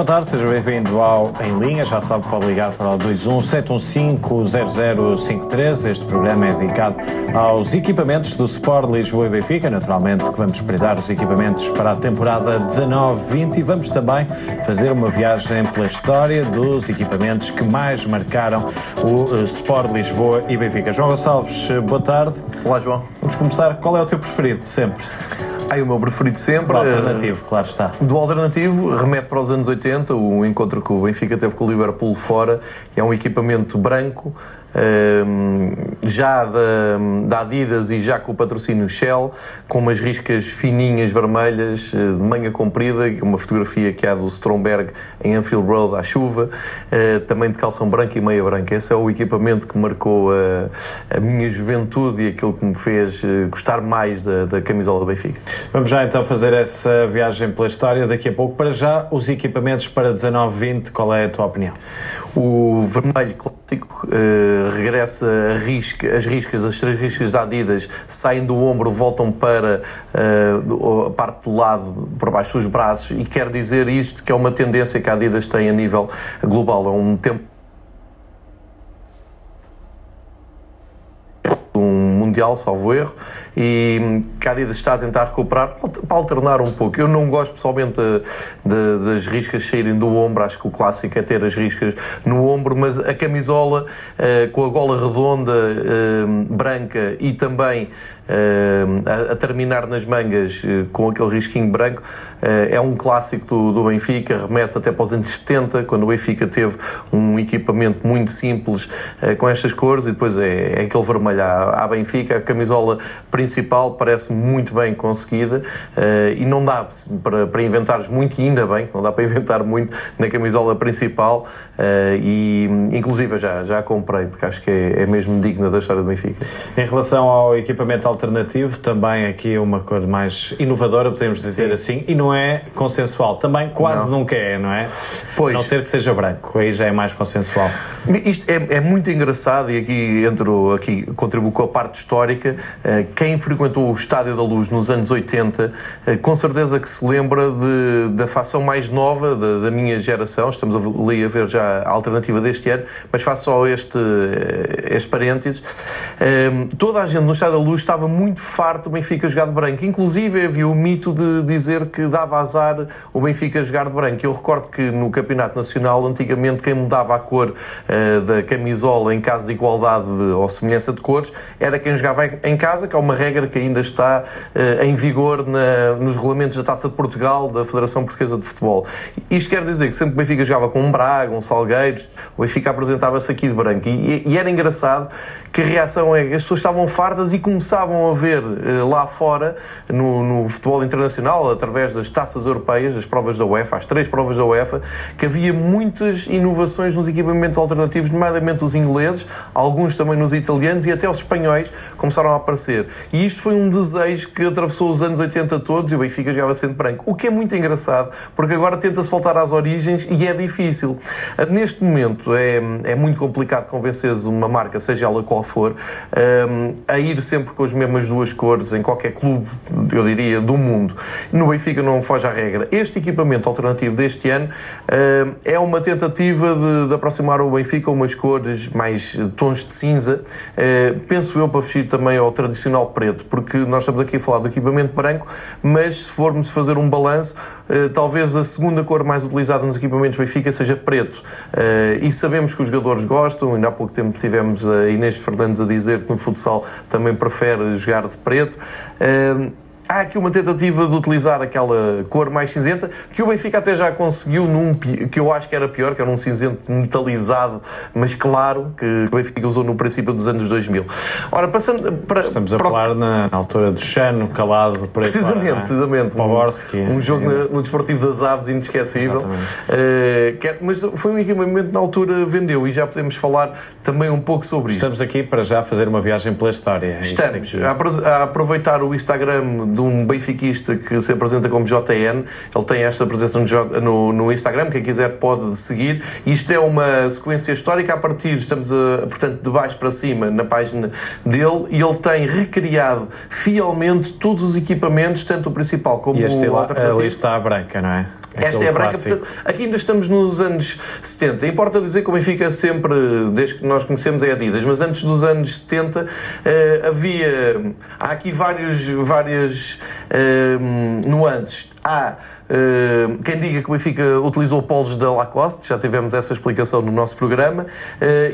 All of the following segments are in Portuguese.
Boa tarde, seja bem-vindo ao Em Linha. Já sabe, pode ligar para o 217150053. Este programa é dedicado aos equipamentos do Sport Lisboa e Benfica. Naturalmente que vamos espreitar os equipamentos para a temporada 19-20 e vamos também fazer uma viagem pela história dos equipamentos que mais marcaram o eh, Sport Lisboa e Benfica. João Gonçalves, boa tarde. Olá, João. Vamos começar. Qual é o teu preferido sempre? Ai, o meu preferido sempre. O alternativo, claro está. Do alternativo, remete para os anos 80, o encontro que o Benfica teve com o Liverpool fora. É um equipamento branco, já da, da, Adidas e já com o patrocínio Shell, com umas riscas fininhas vermelhas, eh, de manga comprida, uma fotografia que há do Stromberg em Anfield Road à chuva, eh, também de calção branca e meia branca. Esse é o equipamento que marcou a, a minha juventude e aquilo que me fez eh, gostar mais da, da camisola do Benfica. Vamos já então fazer essa viagem pela história daqui a pouco. Para já, os equipamentos para 19-20, qual é a tua opinião? O vermelho clássico uh, regressa risca, as riscas, as três riscas da Adidas saem do ombro, voltam para uh, a parte do lado, por baixo dos braços, e quer dizer isto que é uma tendência que a Adidas tem a nível global. É um tempo um mundial, salvo erro, e a Adidas está a tentar recuperar para alternar um pouco. Eu não gosto pessoalmente de, de, das riscas saírem do ombro, acho que o clássico é ter as riscas no ombro, mas a camisola uh, com a gola redonda, uh, branca e também uh, a, a, terminar nas mangas com aquele risquinho branco, é um clássico do, do, Benfica, remete até para os anos 70, quando o Benfica teve um equipamento muito simples com estas cores. E depois é, é aquele vermelho à, à Benfica, a camisola principal parece muito bem conseguida uh, e não dá para, para inventares muito, e ainda bem, não dá para inventar muito na camisola principal uh, e inclusive já, já comprei, porque acho que é, é mesmo digna da história do Benfica. Em relação ao equipamento alternativo, também aqui uma cor mais inovadora, podemos dizer Sim. assim, e não é consensual, também quase não. nunca é, não é? Pois. A não ser que seja branco, aí já é mais consensual. Isto é, é muito engraçado e aqui entro, aqui contribuo com a parte histórica, uh, quem frequentou o Estádio da Luz nos anos 80, eh, com certeza que se lembra de, da facção mais nova da, da, minha geração. Estamos ali a ver já a alternativa deste ano, mas faço só este, eh, este parênteses. Ehm, toda a gente no Estádio da Luz estava muito farto do Benfica jogar de branco. Inclusive havia o mito de dizer que dava azar o Benfica jogar de branco. Eu recordo que no Campeonato Nacional, antigamente, quem mudava a cor uh, da camisola em caso de igualdade de, ou semelhança de cores era quem jogava em casa, que é uma regra que ainda está uh, em vigor na, nos regulamentos da Taça de Portugal da Federação Portuguesa de Futebol. Isto quer dizer que sempre que o Benfica jogava com um Braga, um Salgueiros, o Benfica apresentava-se aqui de branco. E, e, era engraçado que a reação é que as pessoas estavam fardas e começavam a ver uh, lá fora, no, no, futebol internacional, através das taças europeias, das provas da UEFA, as três provas da UEFA, que havia muitas inovações nos equipamentos alternativos, nomeadamente os ingleses, alguns também nos italianos e até os espanhóis começaram a aparecer. E isto foi um desejo que atravessou os anos 80 todos e o Benfica jogava sempre branco. O que é muito engraçado, porque agora tenta-se voltar às origens e é difícil. Neste momento é, é muito complicado convenceres uma marca, seja ela qual for, um, a ir sempre com as mesmas duas cores em qualquer clube, eu diria, do mundo. No Benfica não foge à regra. Este equipamento alternativo deste ano um, é uma tentativa de, de, aproximar o Benfica a umas cores mais tons de cinza. Penso eu para fugir também ao tradicional preto, porque nós estamos aqui a falar do equipamento branco, mas se formos fazer um balanço, eh, talvez a segunda cor mais utilizada nos equipamentos Benfica seja preto. Eh, e sabemos que os jogadores gostam, ainda há pouco tempo tivemos a Inês Fernandes a dizer que no futsal também prefere jogar de preto. Há aqui uma tentativa de utilizar aquela cor mais cinzenta, que o Benfica até já conseguiu num que eu acho que era pior, que era um cinzento metalizado, mas claro, que o Benfica usou no princípio dos anos 2000. Ora, passando para. Estamos a para... falar na, altura do Chano, calado, por aí Precisamente, fora, é? precisamente. Um, um jogo no, no Desportivo das Aves inesquecível. Uh, que, mas foi um equipamento na altura vendeu e já podemos falar também um pouco sobre isso. Estamos aqui para já fazer uma viagem pela história. É Estamos a, a aproveitar o Instagram de um benfiquista que se apresenta como JN. Ele tem esta presença no, no Instagram, quem quiser pode seguir. Isto é uma sequência histórica a partir, estamos a, portanto de baixo para cima na página dele e ele tem recriado fielmente todos os equipamentos, tanto o principal como e este o alternativo. Ali está a branca, não é? Esta é a branca, portanto, aqui ainda estamos nos anos 70. Importa dizer que o Benfica sempre, desde que nós conhecemos, é Adidas, mas antes dos anos 70 eh, havia. Há aqui vários, várias eh, nuances. Há quem diga que o Benfica utilizou polos da Lacoste, já tivemos essa explicação no nosso programa, uh,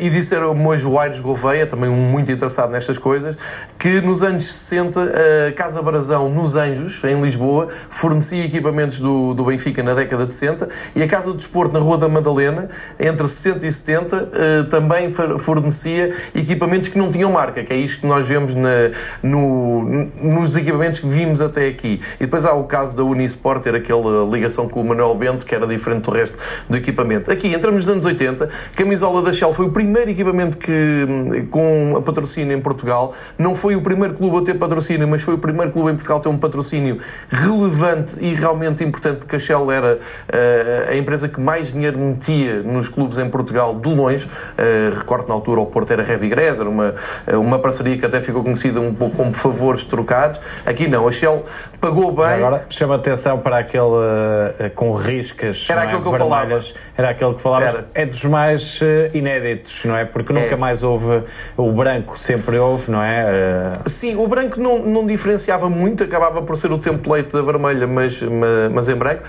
e disseram hoje o Aires Gouveia, também muito interessado nestas coisas, que nos anos 60 a Casa Brasão, nos Anjos, em Lisboa, fornecia equipamentos do, do Benfica na década de 60 e a Casa do Desporto na Rua da Madalena, entre 60 e 70, uh, também fornecia equipamentos que não tinham marca, que é isto que nós vemos na, no, nos equipamentos que vimos até aqui. E depois há o caso da Unisport, ter aquele ligação com o Manuel Bento, que era diferente do resto do equipamento. Aqui, entramos nos anos 80, camisola da Shell foi o primeiro equipamento que, com a patrocínio em Portugal. Não foi o primeiro clube a ter patrocínio, mas foi o primeiro clube em Portugal a ter um patrocínio relevante e realmente importante, porque a Shell era uh, a empresa que mais dinheiro metia nos clubes em Portugal, de longe. Uh, recordo na altura o Porto era Heavy Grass, era uma, uma parceria que até ficou conhecida um pouco como favores trocados. Aqui não, a Shell pagou bem. Agora chama atenção para aquele uh, com riscas era aquele é, que eu vermelhas. falava. Era aquele que falava. É dos mais uh, inéditos, não é? Porque nunca é. mais houve. O branco sempre houve, não é? Uh... Sim, o branco não, não diferenciava muito, acabava por ser o template da vermelha, mas, mas, mas em branco.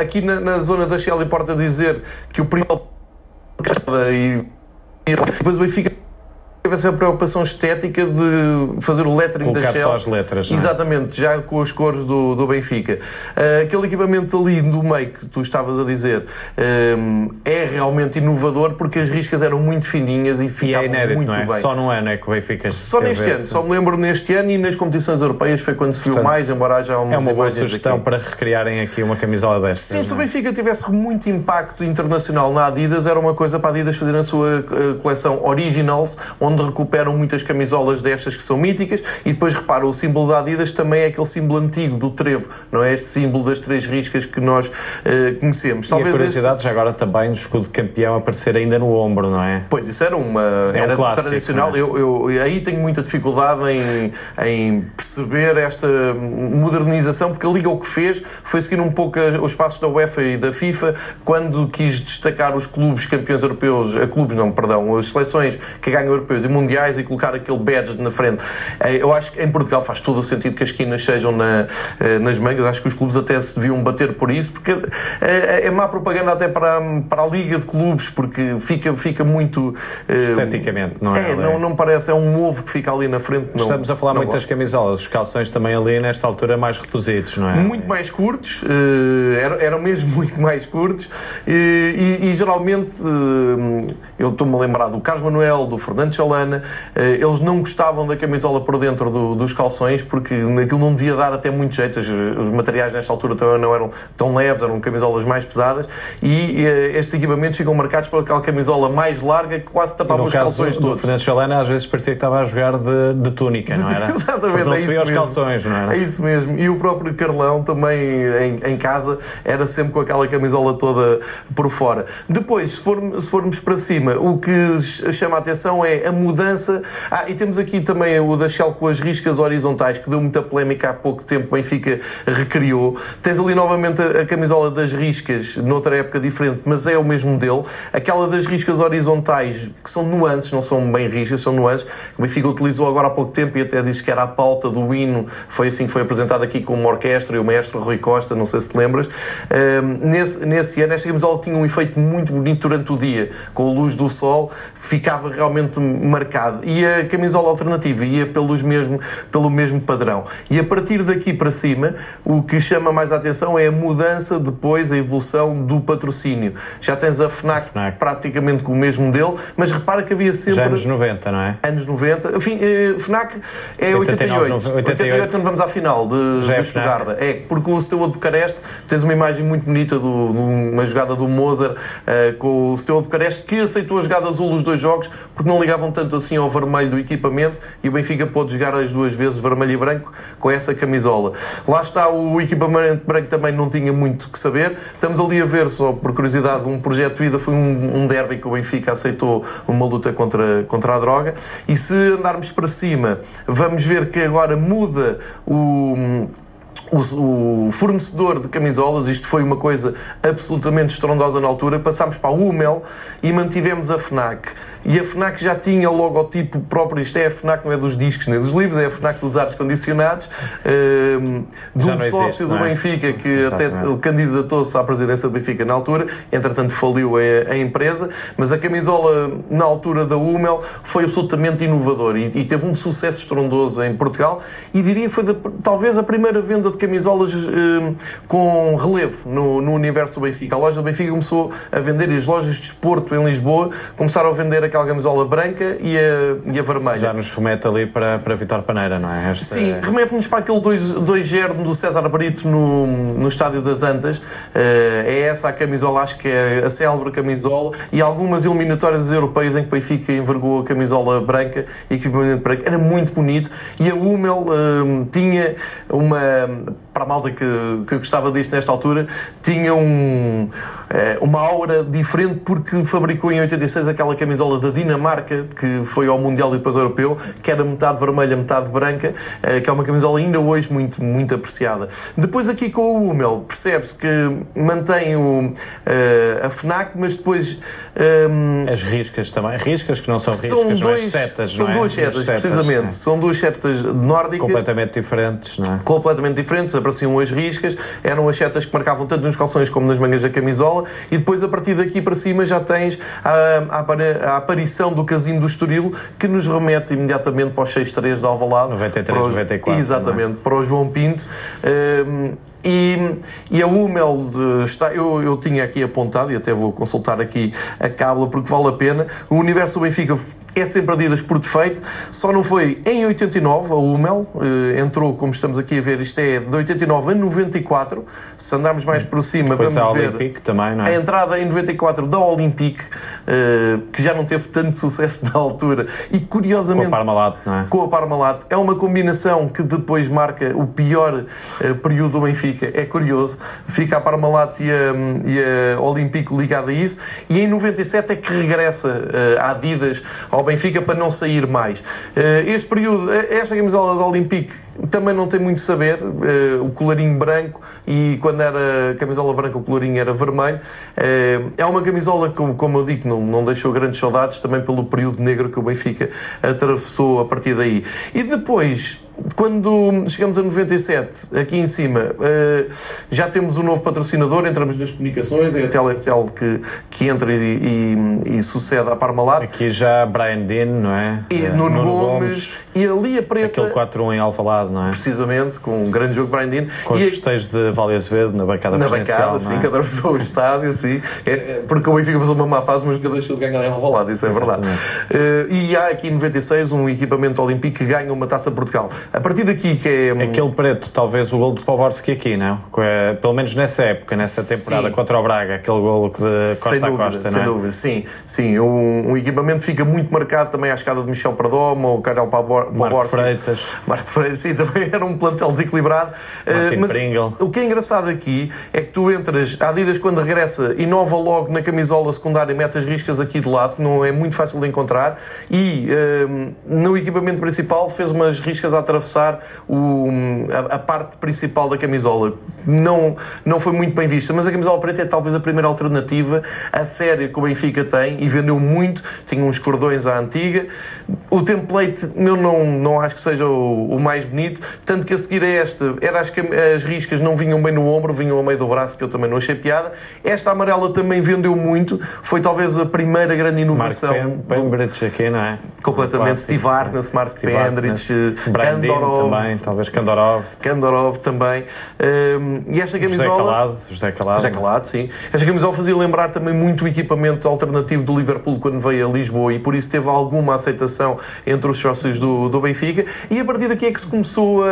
aqui na, na, zona da Shell importa dizer que o primeiro. E depois o Benfica teve essa preocupação estética de fazer o lettering Colocar da Shell. só as letras, não é? Exatamente, já com as cores do, do Benfica. Uh, aquele equipamento ali do meio que tu estavas a dizer um, é realmente inovador porque as riscas eram muito fininhas e ficavam e é inédito, muito não é? bem. Só no ano é que o Benfica Só neste ano, só me lembro neste ano e nas competições europeias foi quando se viu Portanto, mais, embora haja umas É uma boa sugestão aqui. para recriarem aqui uma camisola desta. Sim, se o é? Benfica tivesse muito impacto internacional na Adidas, era uma coisa para a Adidas fazer a sua uh, coleção Originals, onde recuperam muito muitas camisolas destas que são míticas e depois repara, o símbolo da Adidas também é aquele símbolo antigo do trevo, não é este símbolo das três riscas que nós uh, conhecemos. Talvez e a curiosidade já agora também do escudo de campeão aparecer ainda no ombro, não é? Pois, isso era uma é era um clássico, tradicional. É? Eu, eu, aí tenho muita dificuldade em, em perceber esta modernização, porque a Liga o que fez foi seguir um pouco os passos da UEFA e da FIFA quando quis destacar os clubes campeões europeus, a clubes não, perdão, as seleções que ganham europeus e mundiais e colocar aquele badge na frente. Eh, eu acho que em Portugal faz todo o sentido que as esquinas sejam na, eh, nas mangas. Acho que os clubes até se deviam bater por isso, porque é, é má propaganda até para, para a Liga de Clubes, porque fica, fica muito. Esteticamente, não é? É, não, não parece, é um ovo que fica ali na frente. Não, Estamos a falar muito das camisolas, os calções também ali nesta altura mais reduzidos, não é? Muito mais curtos, eram, mesmo muito mais curtos e, e, e geralmente eu estou-me a lembrar do Carlos Manuel, do Fernando Chalana, eles não gostavam da camisola por dentro do, dos calções porque aquilo não devia dar até muito jeito. Os, os, materiais nesta altura também não eram tão leves, eram camisolas mais pesadas e, e estes equipamentos ficam marcados por aquela camisola mais larga que quase tapava os calções do, todos. O Fernando Chalana às vezes parecia que estava a jogar de, de túnica, não era? Exatamente, não é isso os calções, não era? É isso mesmo. E o próprio Carlão também em, em casa era sempre com aquela camisola toda por fora. Depois, se, for, se formos para cima, o que chama a atenção é a mudança. Ah, e temos aqui também o da Shell com as riscas horizontais, que deu muita polémica há pouco tempo, Benfica recriou. Tens ali novamente a, a camisola das riscas, noutra época diferente, mas é o mesmo modelo. Aquela das riscas horizontais, que são nuances, não são bem riscas, são nuances. O Benfica utilizou agora há pouco tempo e até disse que era a pauta do hino. Foi assim que foi apresentado aqui com uma orquestra e o maestro Rui Costa, não sei se te lembras. Um, nesse, nesse ano, esta camisola tinha um efeito muito bonito durante o dia, com a luz do sol, ficava realmente marcado. E a camisola alternativa ia pelos mesmo, pelo mesmo padrão. E a partir daqui para cima, o que chama mais a atenção é a mudança depois, a evolução do patrocínio. Já tens a FNAC, FNAC. praticamente com o mesmo modelo, mas repara que havia sempre... Já anos 90, não é? Anos 90. Enfim, eh, FNAC é 89. 88. 88 quando vamos à final de, Já é de Estugarda. É, porque o Steaua de Bucareste, tens uma imagem muito bonita de uma jogada do Mozart uh, com o Steaua de Bucareste, que aceitou a jogada azul os dois jogos, porque não ligavam tanto tanto assim ao vermelho do equipamento e o Benfica pôde jogar as duas vezes vermelho e branco com essa camisola. Lá está, o equipamento branco também não tinha muito que saber. Estamos ali a ver, só por curiosidade, um projeto de vida, foi um, um derby que o Benfica aceitou uma luta contra, contra a droga. E se andarmos para cima, vamos ver que agora muda o o, o, fornecedor de camisolas, isto foi uma coisa absolutamente estrondosa na altura, passámos para a Hummel e mantivemos a FNAC e a FNAC já tinha o logotipo próprio, isto é a FNAC, não é dos discos nem dos livros, é a FNAC dos ares condicionados, uh, de um sócio do é? Benfica que Exatamente. até candidatou-se à presidência do Benfica na altura, entretanto faliu a, a, empresa, mas a camisola na altura da Hummel foi absolutamente inovador e, e teve um sucesso estrondoso em Portugal e diria que foi de, talvez a primeira venda de camisolas uh, com relevo no, no universo do Benfica. A loja do Benfica começou a vender e as lojas de desporto em Lisboa começaram a vender aquela camisola branca e a, e a vermelha. Já nos remete ali para, para Vitor Paneira, não é? Esta... Sim, remete-nos para aquele 2-0 do César Brito no, no Estádio das Antas. Uh, é essa a camisola, acho que é a célebre camisola, e algumas eliminatórias europeias em que o Benfica envergou a camisola branca e equipamento branco. Era muito bonito e a Hummel uh, tinha uma para a malta que, que gostava disto nesta altura, tinha um, uma aura diferente porque fabricou em 86 aquela camisola da Dinamarca, que foi ao Mundial e depois ao Europeu, que era metade vermelha, metade branca, eh, que é uma camisola ainda hoje muito, muito apreciada. Depois aqui com o Hummel, percebe-se que mantém o, eh, a FNAC, mas depois... Um, As riscas também. Riscas que não são riscas, são dois, setas, São é? duas setas, setas precisamente. É. São duas setas nórdicas. Completamente diferentes, não é? Completamente diferentes apareciam as riscas, eram as setas que marcavam tanto nos calções como nas mangas da camisola, e depois a partir daqui para cima já tens a, a, a aparição do casino do Estoril, que nos remete imediatamente para os 6-3 de Alvalade. 93, os, 94. É? Exatamente, é? para o João Pinto. Um, e, e, a Hummel está, eu, eu tinha aqui apontado, e até vou consultar aqui a cábula porque vale a pena. O universo do Benfica é sempre Adidas por defeito, só não foi em 89 a Hummel, eh, entrou, como estamos aqui a ver, isto é de 89 a 94. Se andarmos mais por cima, Depois vamos ver Olympique também, é? a entrada em 94 da Olympique, eh, que já não teve tanto sucesso na altura, e curiosamente. Com a Parmalat, não é? Com a Parmalat, é uma combinação que depois marca o pior eh, período do Benfica. É curioso, fica a Parmalat e a, e a Olympique ligada a isso, e em 97 é que regressa a Adidas ao Benfica para não sair mais. Eh, este período, eh, esta camisola da Olympique também não tem muito saber, eh, o colarinho branco e quando era camisola branca o colarinho era vermelho. É uma camisola, como, como eu digo, não, não deixou grandes saudades também pelo período negro que o Benfica atravessou a partir daí. E depois, quando chegamos a 97, aqui em cima, já temos um novo patrocinador, entramos nas comunicações, é a Telecel que, que entra e, e, e sucede à Parmalat. Aqui já Brian Dean, não é? E Nuno, Nuno Gomes, Gomes, e ali a preta... Aquele 4-1 em Alvalade, não é? Precisamente, com um grande jogo de Brian Dean. Com os festejos de Vale Azevedo na bancada Na bancada, sim, é? cada pessoa o estádio, sim. É, é, porque o Benfica passou uma má fase, mas nunca deixou de ganhar em Alvalade, isso é Exatamente. verdade. Uh, e há aqui em 96 um equipamento olímpico que ganha uma taça Portugal. A partir daqui que é... Aquele preto, talvez o gol de Poborski aqui, não? É, pelo menos nessa época, nessa temporada sim. contra o Braga, aquele golo de costa sem dúvida, a costa, sem não é? dúvida, sim. Sim, um, um, equipamento fica muito marcado também à escada de Michel Perdomo, ou Karel Poborski. Marco Freitas. Marco Freitas, sim, também era um plantel desequilibrado. Uh, mas Pringle. o que é engraçado aqui é que tu entras, a Adidas quando regressa, inova logo na camisola secundária, mete as riscas aqui do lado, não é muito fácil de encontrar, e uh, no equipamento principal fez umas riscas a atravessar o, a, a, parte principal da camisola. Não, não foi muito bem vista, mas a camisola preta é talvez a primeira alternativa, a série que o Benfica tem, e vendeu muito, tinha uns cordões à antiga. O template eu não, não acho que seja o, o mais bonito, tanto que a seguir a esta, era as, as riscas não vinham bem no ombro, vinham ao meio do braço, que eu também não achei piada. Esta amarela também vendeu muito, foi talvez a primeira grande inovação. Mark Pembridge aqui, não é? Completamente. Steve Arnett, Mark Pendridge, Kandorov. também, talvez Kandorov. Kandorov também. Um, e esta camisola... José Calado. José Calado. José Calado, sim. Esta camisola fazia lembrar também muito o equipamento alternativo do Liverpool quando veio a Lisboa e por isso teve alguma aceitação entre os sócios do, do Benfica. E a partir daqui é que se começou a,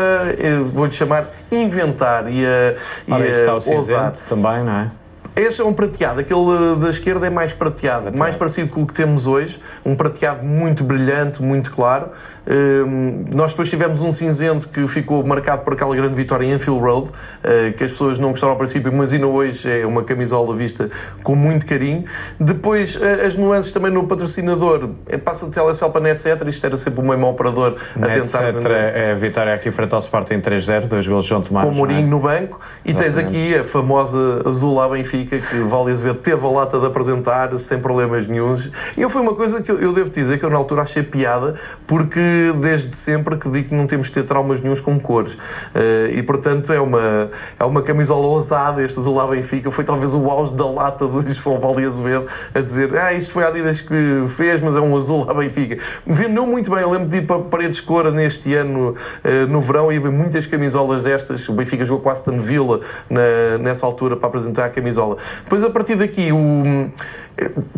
vou-lhe chamar, inventar e a, e Ora, a ousar. também, não é? Este é um prateado, aquele da esquerda é mais prateado, mais parecido com o que temos hoje, um prateado muito brilhante, muito claro. Um, nós depois tivemos um cinzento que ficou marcado por aquela grande vitória em Anfield Road, uh, que as pessoas não gostaram ao princípio, mas ainda hoje é uma camisola vista com muito carinho. Depois, uh, as nuances também no patrocinador, é, passa de telecel para etc. Isto era sempre o mesmo operador a Net tentar vender. É a vitória aqui frente ao Sporting 3-0, dois golos João Tomás. Com o Mourinho é? no banco. E Exatamente. tens aqui a famosa azul à Benfica, que Vale Azevedo teve a lata de apresentar sem problemas nenhums. E eu foi uma coisa que eu, devo dizer que eu na altura achei piada, porque desde sempre que digo que não temos de ter traumas nenhums com cores. Uh, e portanto é uma, é uma camisola ousada, este azul à Benfica. Foi talvez o auge da lata de João Vale Azevedo a dizer: Ah, isto foi a Adidas que fez, mas é um azul à Benfica. Vendeu muito bem. Eu lembro de ir para Paredes Cora neste ano, uh, no verão, e ver muitas camisolas destas. O Benfica jogou com Aston Villa na, nessa altura para apresentar a camisola. Depois, a partir daqui, o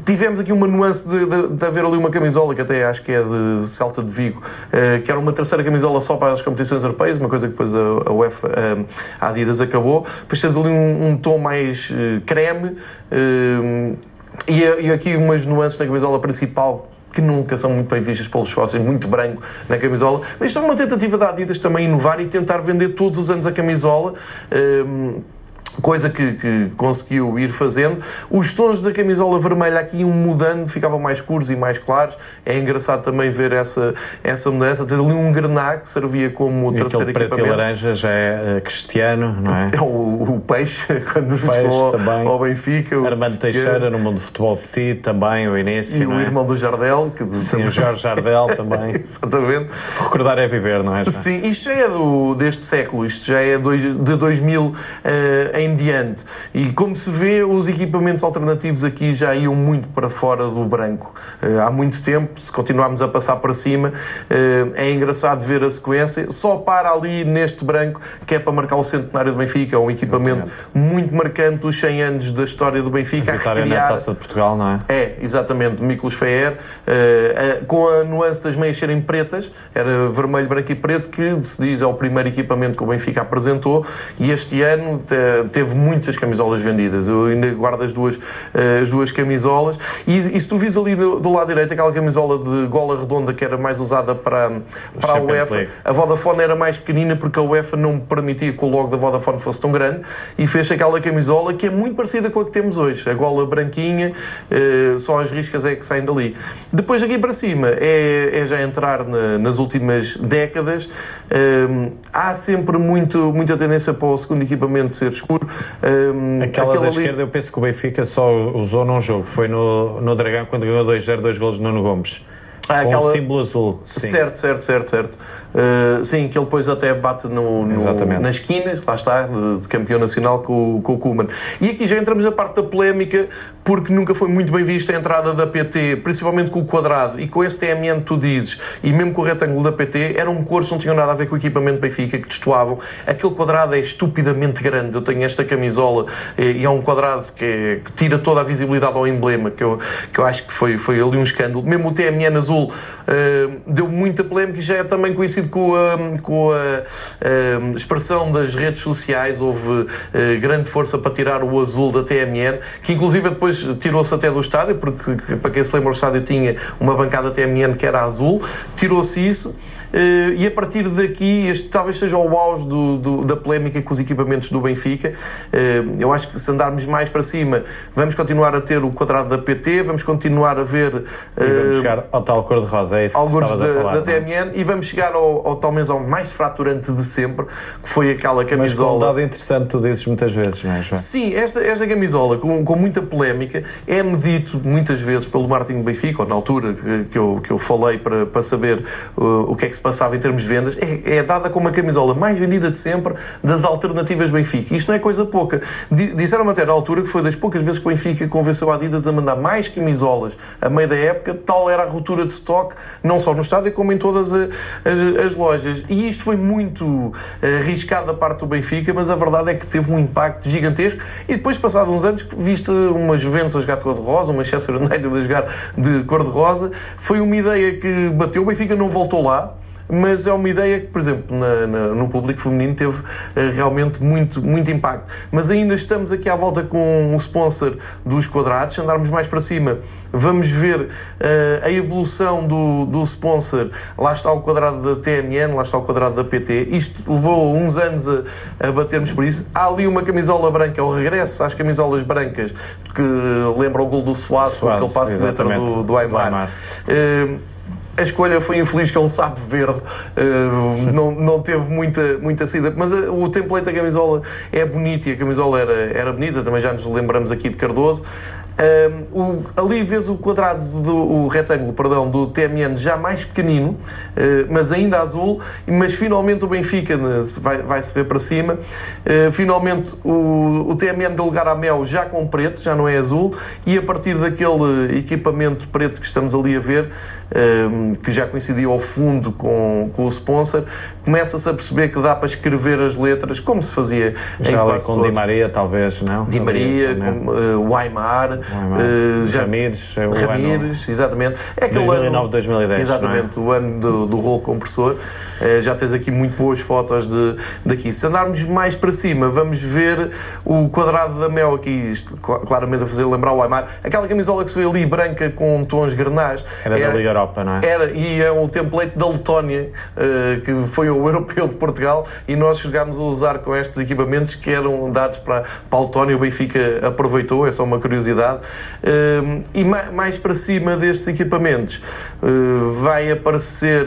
Tivemos aqui uma nuance de, de, de, haver ali uma camisola que até acho que é de Celta de Vigo, uh, que era uma terceira camisola só para as competições europeias, uma coisa que depois a, a UEFA, Adidas acabou. Depois tens ali um, um tom mais uh, creme e, e, aqui umas nuances na camisola principal que nunca são muito bem vistas pelos sócios, muito branco na camisola. Mas isto é uma tentativa da Adidas também inovar e tentar vender todos os anos a camisola coisa que, que, conseguiu ir fazendo. Os tons da camisola vermelha aqui iam mudando, ficavam mais escuros e mais claros. É engraçado também ver essa, essa mudança. Tens ali um grená que servia como e terceiro aquele preto e laranja já é uh, cristiano, não é? É o, o peixe, quando também. ao Benfica. Armando Teixeira, no mundo do futebol petit, também, o início, E o é? irmão do Jardel. Que Sim, o Jorge Jardel também. Exatamente. Recordar é viver, não é? Já? Sim, isto já é do, deste século, isto já é dois, de 2000 uh, em diante. E como se vê, os equipamentos alternativos aqui já iam muito para fora do branco. Uh, há muito tempo, se continuarmos a passar para cima, uh, é engraçado ver a sequência. Só para ali neste branco, que é para marcar o centenário do Benfica, é um equipamento exatamente. muito marcante dos 100 anos da história do Benfica. A vitória a recriar... na Taça de Portugal, não é? É, exatamente, do Miklos Feyer, uh, com a nuance das meias serem pretas, era vermelho, branco e preto, que se diz é o primeiro equipamento que o Benfica apresentou, e este ano teve muitas camisolas vendidas. Eu ainda guardo as duas, as duas camisolas. E, e se tu vis ali do, do, lado direito aquela camisola de gola redonda que era mais usada para, para a UEFA, League. a Vodafone era mais pequenina porque a UEFA não permitia que o logo da Vodafone fosse tão grande e fez aquela camisola que é muito parecida com a que temos hoje. A gola branquinha, eh, só as riscas é que saem dali. Depois aqui para cima é, é já entrar na, nas últimas décadas. Eh, há sempre muito, muita tendência para o segundo equipamento ser escuro. Um, Aquela da ali... esquerda, eu penso que o Benfica só usou num jogo. Foi no, no Dragão, quando ganhou 2-0, dois golos de Nuno Gomes. Ah, com aquela... o símbolo azul. Sim. Certo, certo, certo, certo. Uh, sim, que ele depois até bate no, no nas esquinas, lá está, de, de, campeão nacional com, com o Kuman. E aqui já entramos na parte da polémica, porque nunca foi muito bem vista a entrada da PT, principalmente com o quadrado e com esse TMN tu dizes, e mesmo com o retângulo da PT, eram cores que não tinham nada a ver com o equipamento Benfica, que destoavam. Aquele quadrado é estupidamente grande. Eu tenho esta camisola e é um quadrado que, que tira toda a visibilidade ao emblema, que eu, que eu acho que foi, foi ali um escândalo. Mesmo o TMN azul uh, deu muita polémica e já é também conhecido com a, com a, a expressão das redes sociais. Houve eh, grande força para tirar o azul da TMN, que inclusive depois tirou-se até do estádio, porque para quem se lembra, o estádio tinha uma bancada TMN que era azul, tirou-se isso. Eh, e a partir daqui, este talvez seja o auge do, do, da polémica com os equipamentos do Benfica. Eh, eu acho que se andarmos mais para cima, vamos continuar a ter o quadrado da PT, vamos continuar a ver. E vamos chegar ao tal cor-de-rosa, é isso Alguns da, falar, da TMN, e vamos chegar ao ao, talvez ao mais fraturante de sempre, que foi aquela camisola. Mas um dado interessante, tu dizes muitas vezes, não é, João? Sim, esta, esta camisola, com, com muita polémica, é medido muitas vezes pelo Martin Benfica, ou na altura que, que, eu, que eu falei para, para saber uh, o que é que se passava em termos de vendas, é, é dada como a camisola mais vendida de sempre das alternativas Benfica. Isto não é coisa pouca. Disseram até na altura que foi das poucas vezes que o Benfica convenceu a Adidas a mandar mais camisolas a meio da época, tal era a ruptura de stock, não só no estádio, como em todas as, as, as lojas. E isto foi muito eh, arriscado da parte do Benfica, mas a verdade é que teve um impacto gigantesco. E depois, passados uns anos, viste uma Juventus a jogar de cor-de-rosa, uma Manchester United a jogar de cor-de-rosa, foi uma ideia que bateu. O Benfica não voltou lá. Mas é uma ideia que, por exemplo, na, na, no público feminino teve uh, realmente muito, muito impacto. Mas ainda estamos aqui à volta com um sponsor dos quadrados, se andarmos mais para cima, vamos ver uh, a evolução do, do sponsor. Lá está o quadrado da TMN, lá está o quadrado da PT. Isto levou uns anos a, a batermos por isso. Há ali uma camisola branca, é o regresso às camisolas brancas, que lembra o gol do com aquele passo de letra do, do Aymar. Do Aymar. Uh, a escolha foi infeliz, que é um sapo verde, uh, não, não teve muita, muita saída, mas uh, o template da camisola é bonito e a camisola era, era bonita, também já nos lembramos aqui de Cardoso. Um, o, ali vês o quadrado, do, o retângulo, perdão, do TMN já mais pequenino, uh, mas ainda azul, mas finalmente o Benfica né, vai, ver para cima. Uh, finalmente o, o TMN deu lugar à Mel já com preto, já não é azul, e a partir daquele equipamento preto que estamos ali a ver, um, que já coincidia ao fundo com, com o sponsor, começa-se a perceber que dá para escrever as letras como se fazia já em quase com todos. Di Maria, talvez, não? Di Maria, com, uh, o Aymar, uh, já, Ramires, Ramires ano, exatamente. É aquele 2009, ano, 2010. Exatamente, é? o ano do, do rolo compressor. Uh, já tens aqui muito boas fotos de, daqui. Se andarmos mais para cima, vamos ver o quadrado da Mel aqui, isto, claramente a fazer lembrar o Aymar. Aquela camisola que se vê ali branca com tons granás. Era, era da Liga Europa, não é? Era, e é um template da Letónia, uh, que foi o europeu de Portugal, e nós chegámos a usar com estes equipamentos que eram dados para, para a Letónia. O Benfica aproveitou, é só uma curiosidade. Uh, e mais para cima destes equipamentos uh, vai aparecer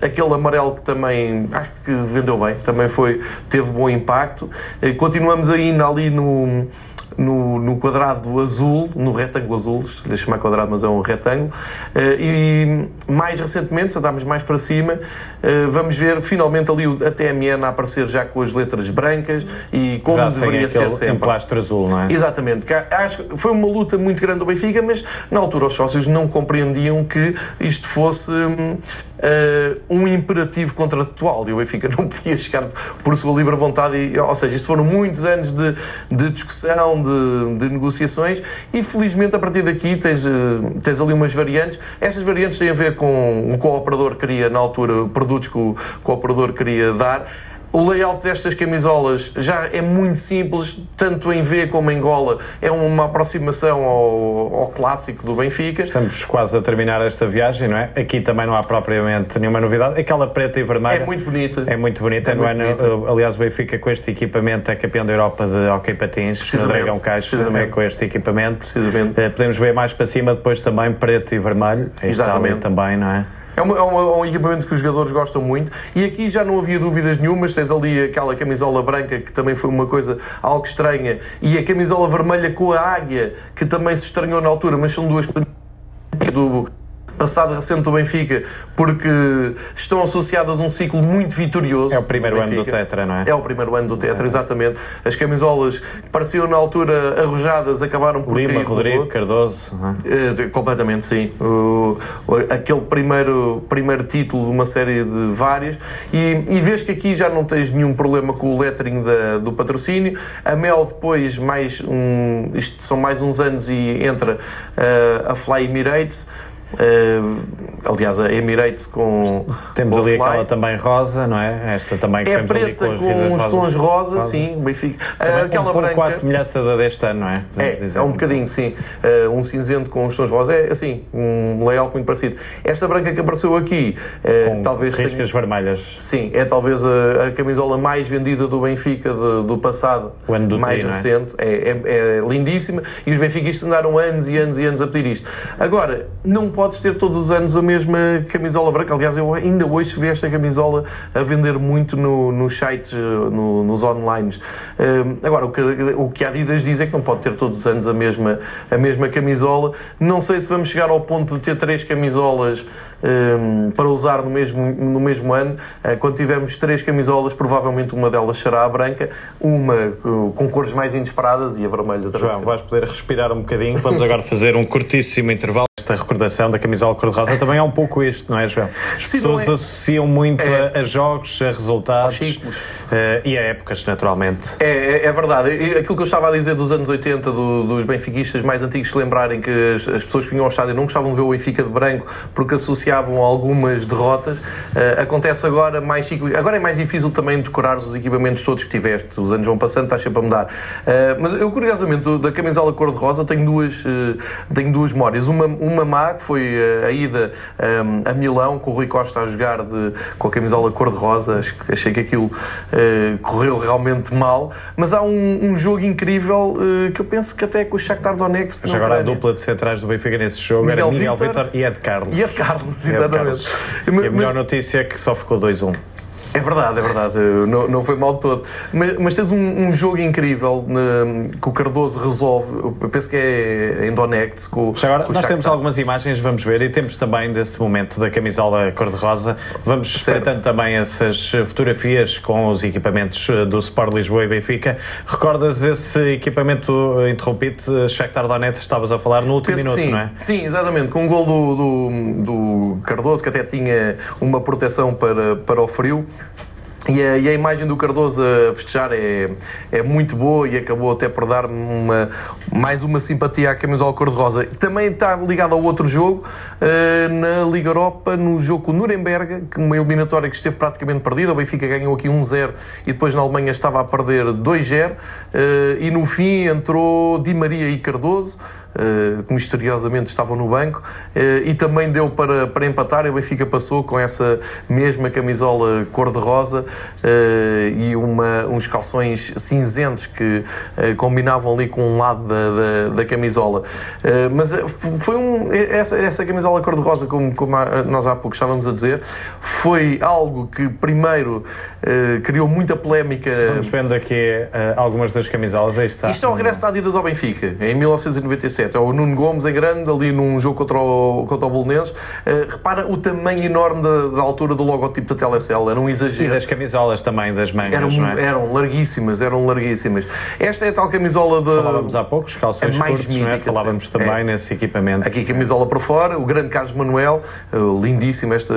aquele amarelo que também acho que vendeu bem, também foi, teve bom impacto. continuamos ainda ali no no, no quadrado azul, no retângulo azul, deixa chamar quadrado, mas é um retângulo, eh, e mais recentemente, se andarmos mais para cima, eh, vamos ver finalmente ali a TMN a aparecer já com as letras brancas e como já deveria ser sempre. emplastro azul, não é? Exatamente. Acho que foi uma luta muito grande do Benfica, mas na altura os sócios não compreendiam que isto fosse hum, um imperativo contratual e o Benfica não podia chegar por sua livre vontade. E, ou seja, isto foram muitos anos de, de discussão, de, de, negociações e felizmente a partir daqui tens, eh, tens ali umas variantes. Estas variantes têm a ver com o que o operador queria na altura, produtos que o, que o operador queria dar o layout destas camisolas já é muito simples, tanto em V como em gola. É uma aproximação ao, ao, clássico do Benfica. Estamos quase a terminar esta viagem, não é? Aqui também não há propriamente nenhuma novidade. Aquela preta e vermelha. É muito bonita. É muito bonita. É no ano, bonita. aliás, o Benfica com este equipamento é campeão da Europa de hockey patins. No Dragão Caixa é com este equipamento. Precisamente. Eh, podemos ver mais para cima depois também preto e vermelho. Exatamente. também, não é? É, uma, é, uma, é, um equipamento que os jogadores gostam muito e aqui já não havia dúvidas nenhumas. Tens ali aquela camisola branca que também foi uma coisa algo estranha e a camisola vermelha com a águia que também se estranhou na altura, mas são duas do passado recente do Benfica, porque estão associadas a um ciclo muito vitorioso. É o primeiro do ano do Tetra, não é? É o primeiro ano do Tetra, exatamente. As camisolas pareciam na altura arrojadas, acabaram por Lima, Rodrigo, Cardoso. É? completamente, sim. O, aquele primeiro, primeiro título de uma série de várias. E, e vês que aqui já não tens nenhum problema com o lettering da, do patrocínio. A Mel depois, mais um, isto são mais uns anos e entra uh, a Fly Emirates. Uh, aliás, a Emirates com. Temos ali Fly. aquela também rosa, não é? Esta também que É preta com, com uns tons rosa, rosa. sim. Benfica. Uh, aquela um branca. com a semelhança da deste ano, não é? é, dizer. é um bocadinho, sim. Uh, um cinzento com os tons rosa. É assim, um layout muito parecido. Esta branca que apareceu aqui, com talvez. Riscas tenha... vermelhas. Sim, é talvez a, a, camisola mais vendida do Benfica de, do passado. O ano do mais tri, recente. É? É, é? é lindíssima. E os benfiquistas andaram anos e anos e anos a pedir isto. Agora, não pode podes ter todos os anos a mesma camisola branca. Aliás, eu ainda hoje vi esta camisola a vender muito no, nos sites, no, nos online. Um, agora, o que, o que a Adidas diz é que não pode ter todos os anos a mesma, a mesma camisola. Não sei se vamos chegar ao ponto de ter três camisolas para usar no mesmo, no mesmo ano. Uh, quando tivermos três camisolas, provavelmente uma delas será a branca, uma uh, com cores mais inesperadas e a vermelha. João, vais poder respirar um bocadinho. Vamos agora fazer um curtíssimo intervalo. Esta recordação da camisola cor-de-rosa também é um pouco isto, não é, João? As Sim, pessoas é. associam muito é. a, a, jogos, a resultados uh, e a épocas, naturalmente. É, é, é, verdade. Aquilo que eu estava a dizer dos anos 80, do, dos benfiquistas mais antigos, se lembrarem que as, as pessoas que vinham ao estádio não gostavam de ver o Benfica de branco porque associavam associavam algumas derrotas. Uh, acontece agora mais ciclo. Agora é mais difícil também decorar os equipamentos todos que tiveste. Os anos vão passando, estás sempre a mudar. Uh, mas eu, curiosamente, da camisola cor-de-rosa tenho duas, uh, tenho duas memórias. Uma, uma má, que foi a ida um, a Milão, com o Rui Costa a jogar de, com a camisola cor-de-rosa. Achei que aquilo correu realmente mal. Mas há um, um jogo incrível que eu penso que até com o Shakhtar Donetsk. Mas agora a dupla de centrais do Benfica nesse jogo Miguel era Miguel Vitor e Ed Carlos. E Ed Carlos, exatamente. E a melhor notícia é que só ficou 2-1. É verdade, é verdade. Não, não foi mal todo. Mas, mas tens um, um jogo incrível ne, que o Cardoso resolve. Eu penso que é em Donetsk. Com, Já agora, com nós temos algumas imagens, vamos ver, e temos também desse momento da camisola cor-de-rosa. Vamos espreitando também essas fotografias com os equipamentos do Sport Lisboa e Benfica. Recordas esse equipamento interrompido? Shakhtar Donetsk, estavas a falar no último minuto, sim. não é? Sim, exatamente. Com um gol do, do, do Cardoso, que até tinha uma proteção para, para o frio. E a, e a, imagem do Cardoso a festejar é, é muito boa e acabou até por dar uma, mais uma simpatia à camisola cor-de-rosa. Também está ligado ao outro jogo, uh, na Liga Europa, no jogo com o Nuremberg, que uma eliminatória que esteve praticamente perdida. O Benfica ganhou aqui 1-0 e depois na Alemanha estava a perder 2-0. Uh, e no fim entrou Di Maria e Cardoso. Eh, que misteriosamente estavam no banco, eh, e também deu para, para empatar. E o Benfica passou com essa mesma camisola cor-de-rosa eh, e uma, uns calções cinzentos que combinavam ali com um lado da, da, da camisola. Mas foi um, essa, essa camisola cor-de-rosa, como, como nós há pouco estávamos a dizer, foi algo que primeiro criou muita polémica. Vamos vendo aqui algumas das camisolas. Aí está. Isto é o regresso da Adidas ao Benfica, em 1997. 2007. É o Nuno Gomes em grande, ali num jogo contra o, contra o Bolonenses. Uh, repara o tamanho enorme da, da, altura do logotipo da Telecel, era um exagero. E das camisolas também, das mangas, eram, não é? Eram larguíssimas, eram larguíssimas. Esta é a tal camisola de... Falávamos há pouco, os calções mais curtos, mítica, é? Falávamos também é. nesse equipamento. Aqui camisola para fora, o grande Carlos Manuel, uh, lindíssimo este,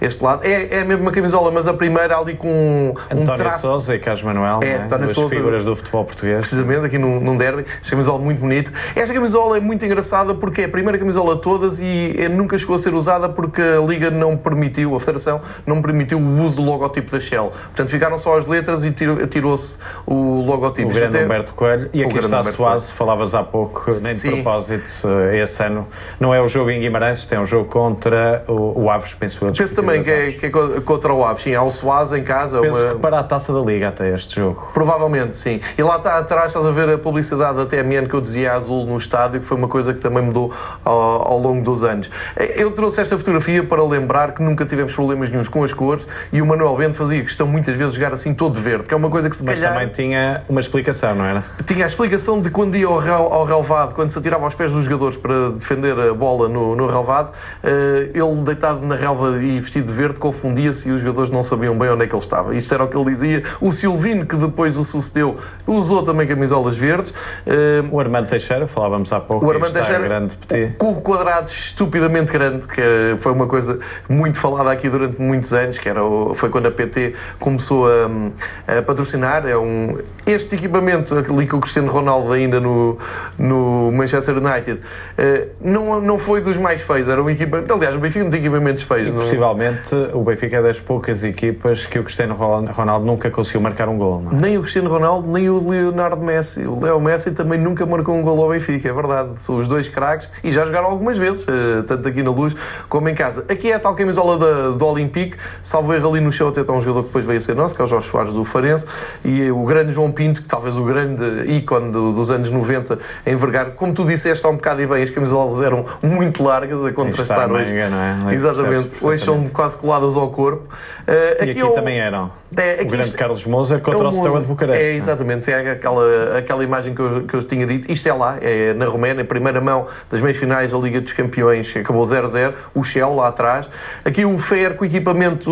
este lado. É, é a mesma camisola, mas a primeira ali com António um traço... Sousa e Carlos Manuel, é, António Duas Sousa, figuras do futebol português. Precisamente, aqui num, num derby. Esta camisola muito bonita. Esta camisola é muito engraçada porque é a primeira camisola de todas e nunca chegou a ser usada porque a Liga não permitiu, a Federação não permitiu o uso do logotipo da Shell. Portanto, ficaram só as letras e tirou-se o logotipo. O grande até... Humberto Coelho. E aqui está Soares, falavas há pouco, nem de Sim. propósito, eh, esse ano. Não é o jogo em Guimarães, tem um jogo contra o, o Aves, penso eu. Penso também que é, que é, contra o Aves, sim. Há o Soares em casa. Penso uma... que para a taça da Liga até este jogo. Provavelmente, sim. E lá está atrás, estás a ver a publicidade da TMN que eu dizia azul no estádio, que foi uma coisa que também mudou ao, ao, longo dos anos. Eu trouxe esta fotografia para lembrar que nunca tivemos problemas nenhums com as cores e o Manuel Bento fazia questão muitas vezes de jogar assim todo verde, que é uma coisa que se Mas calhar... também tinha uma explicação, não era? Tinha a explicação de quando ia ao, ao relvado, quando se atirava aos pés dos jogadores para defender a bola no, no relvado, eh, ele deitado na relva e vestido de verde confundia-se e os jogadores não sabiam bem onde é que ele estava. Isto era o que ele dizia. O Silvino, que depois o sucedeu, usou também camisolas verdes. Eh, o Armando Teixeira, falávamos há pouco, o Armando Teixeira, grande petit. com o quadrado estupidamente grande, que foi uma coisa muito falada aqui durante muitos anos, que era o, foi quando a PT começou a, a patrocinar. É um, este equipamento, ali com o Cristiano Ronaldo ainda no, no Manchester United, eh, não, não foi dos mais feios, era um equipamento. Aliás, o Benfica não tem equipamentos feios. E, não... Possivelmente o Benfica é das poucas equipas que o Cristiano Ronaldo nunca conseguiu marcar um gol. É? Nem o Cristiano Ronaldo, nem o Leonardo Messi. O Leo Messi também nunca marcou um gol ao Benfica, é verdade. São os dois craques e já jogaram algumas vezes, eh, tanto aqui na luz como em casa. Aqui é a tal camisola da, do Olympique, salvo erro ali no show até está um jogador que depois veio a ser nosso, que é o Jorge Soares do Farense, e o grande João Pinto, que talvez o grande ícone do, dos anos 90 em envergar. Como tu disseste há um bocado e bem, as camisolas eram muito largas a contrastar hoje. Manga, é? Exatamente, hoje são quase coladas ao corpo. Uh, e aqui, aqui também eram. É, o grande isto, Carlos Moser contra é o, o Steaua de Bucareste. É, exatamente, é aquela, aquela imagem que eu, que eu tinha dito. Isto é lá, é na Roménia, primeira mão das meias finais da Liga dos Campeões, acabou 0-0, o Shell lá atrás. Aqui o Fer com o equipamento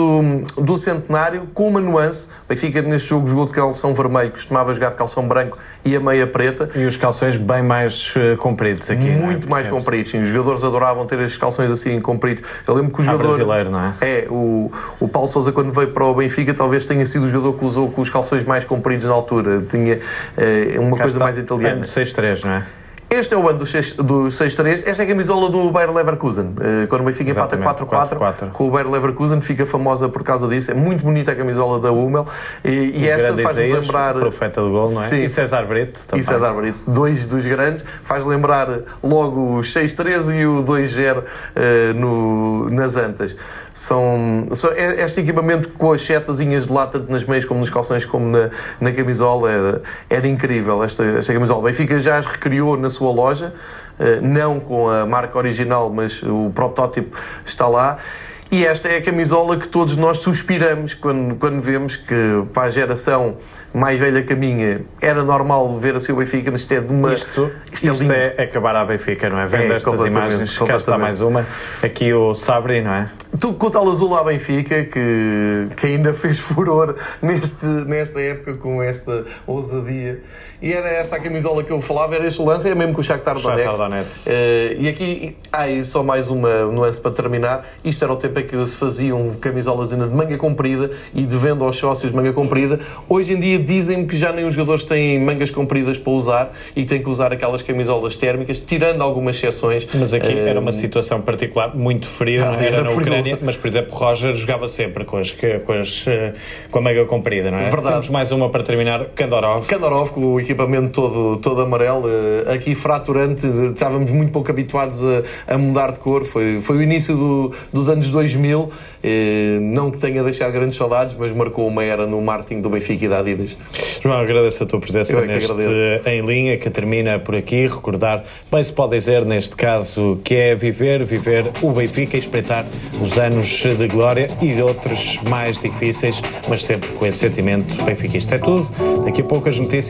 do centenário, com uma nuance. O Benfica neste jogo jogou de calção vermelho, costumava jogar de calção branco e a meia preta. E os calções bem mais uh, compridos aqui. Muito é? mais compridos, sim. Os jogadores adoravam ter estes calções assim compridos. Eu lembro que o jogador. brasileiro, não é? É, o, o Paulo Souza, quando veio para o Benfica, talvez tenha sido o jogador que usou com os calções mais compridos na altura. Tinha uh, uma Cá coisa mais italiana. 6-3, não é? Este é o ano do 6-3. Esta é a camisola do Bayer Leverkusen. Eh, quando o Benfica empata 4-4 com o Bayer Leverkusen, fica famosa por causa disso. É muito bonita a camisola da Hummel. E, e esta faz-nos lembrar. Profeta do gol, não é? Sim. E César Brito também. E César Brito. Dois dos grandes. Faz lembrar logo o 6-3 e o 2-0 uh, no, nas Antas. São, são, é, este equipamento com as setazinhas de lá, tanto nas meias como nos calções, como na, na camisola, era, era incrível. Esta, esta camisola. O Benfica já as recriou na sua loja, eh, não com a marca original, mas o protótipo está lá. E esta é a camisola que todos nós suspiramos quando, quando vemos que para a geração mais velha que a minha era normal ver assim o Benfica, mas isto é de uma. Isto, isto, isto é, é, acabar a Benfica, não é? Vendo é, estas imagens, cá está mais uma. Aqui o Sabri, não é? Tu com o tal azul à Benfica, que, que ainda fez furor neste, nesta época com esta ousadia. E era esta a camisola que eu falava, era este lance, é mesmo com o Shakhtar Donetsk. Donetsk. Uh, e aqui, ah, e só mais uma nuance para terminar. Isto era o tempo em que se faziam camisolas ainda de manga comprida e de venda aos sócios de manga comprida. Hoje em dia dizem-me que já nem os jogadores têm mangas compridas para usar e têm que usar aquelas camisolas térmicas, tirando algumas exceções. Mas aqui uh, era uma situação particular, muito fria, ah, era na Ucrânia, mas por exemplo, Roger jogava sempre com, as, com, as, eh, com a manga comprida, não é? Verdade. Temos mais uma para terminar, Kandorov. Kandorov, com o equipamento todo, todo amarelo, eh, aqui fraturante, estávamos muito pouco habituados a, a mudar de cor, foi, foi o início do, dos anos 2000, eh, não que tenha deixado grandes saudades, mas marcou uma era no marketing do Benfica e da Adidas. João, agradeço a tua presença é neste Em Linha, que termina por aqui, recordar, bem se pode dizer neste caso, que é viver, viver o Benfica e espreitar os anos de glória e outros mais difíceis, mas sempre com esse sentimento benfiquista. É tudo, daqui a pouco as notícias.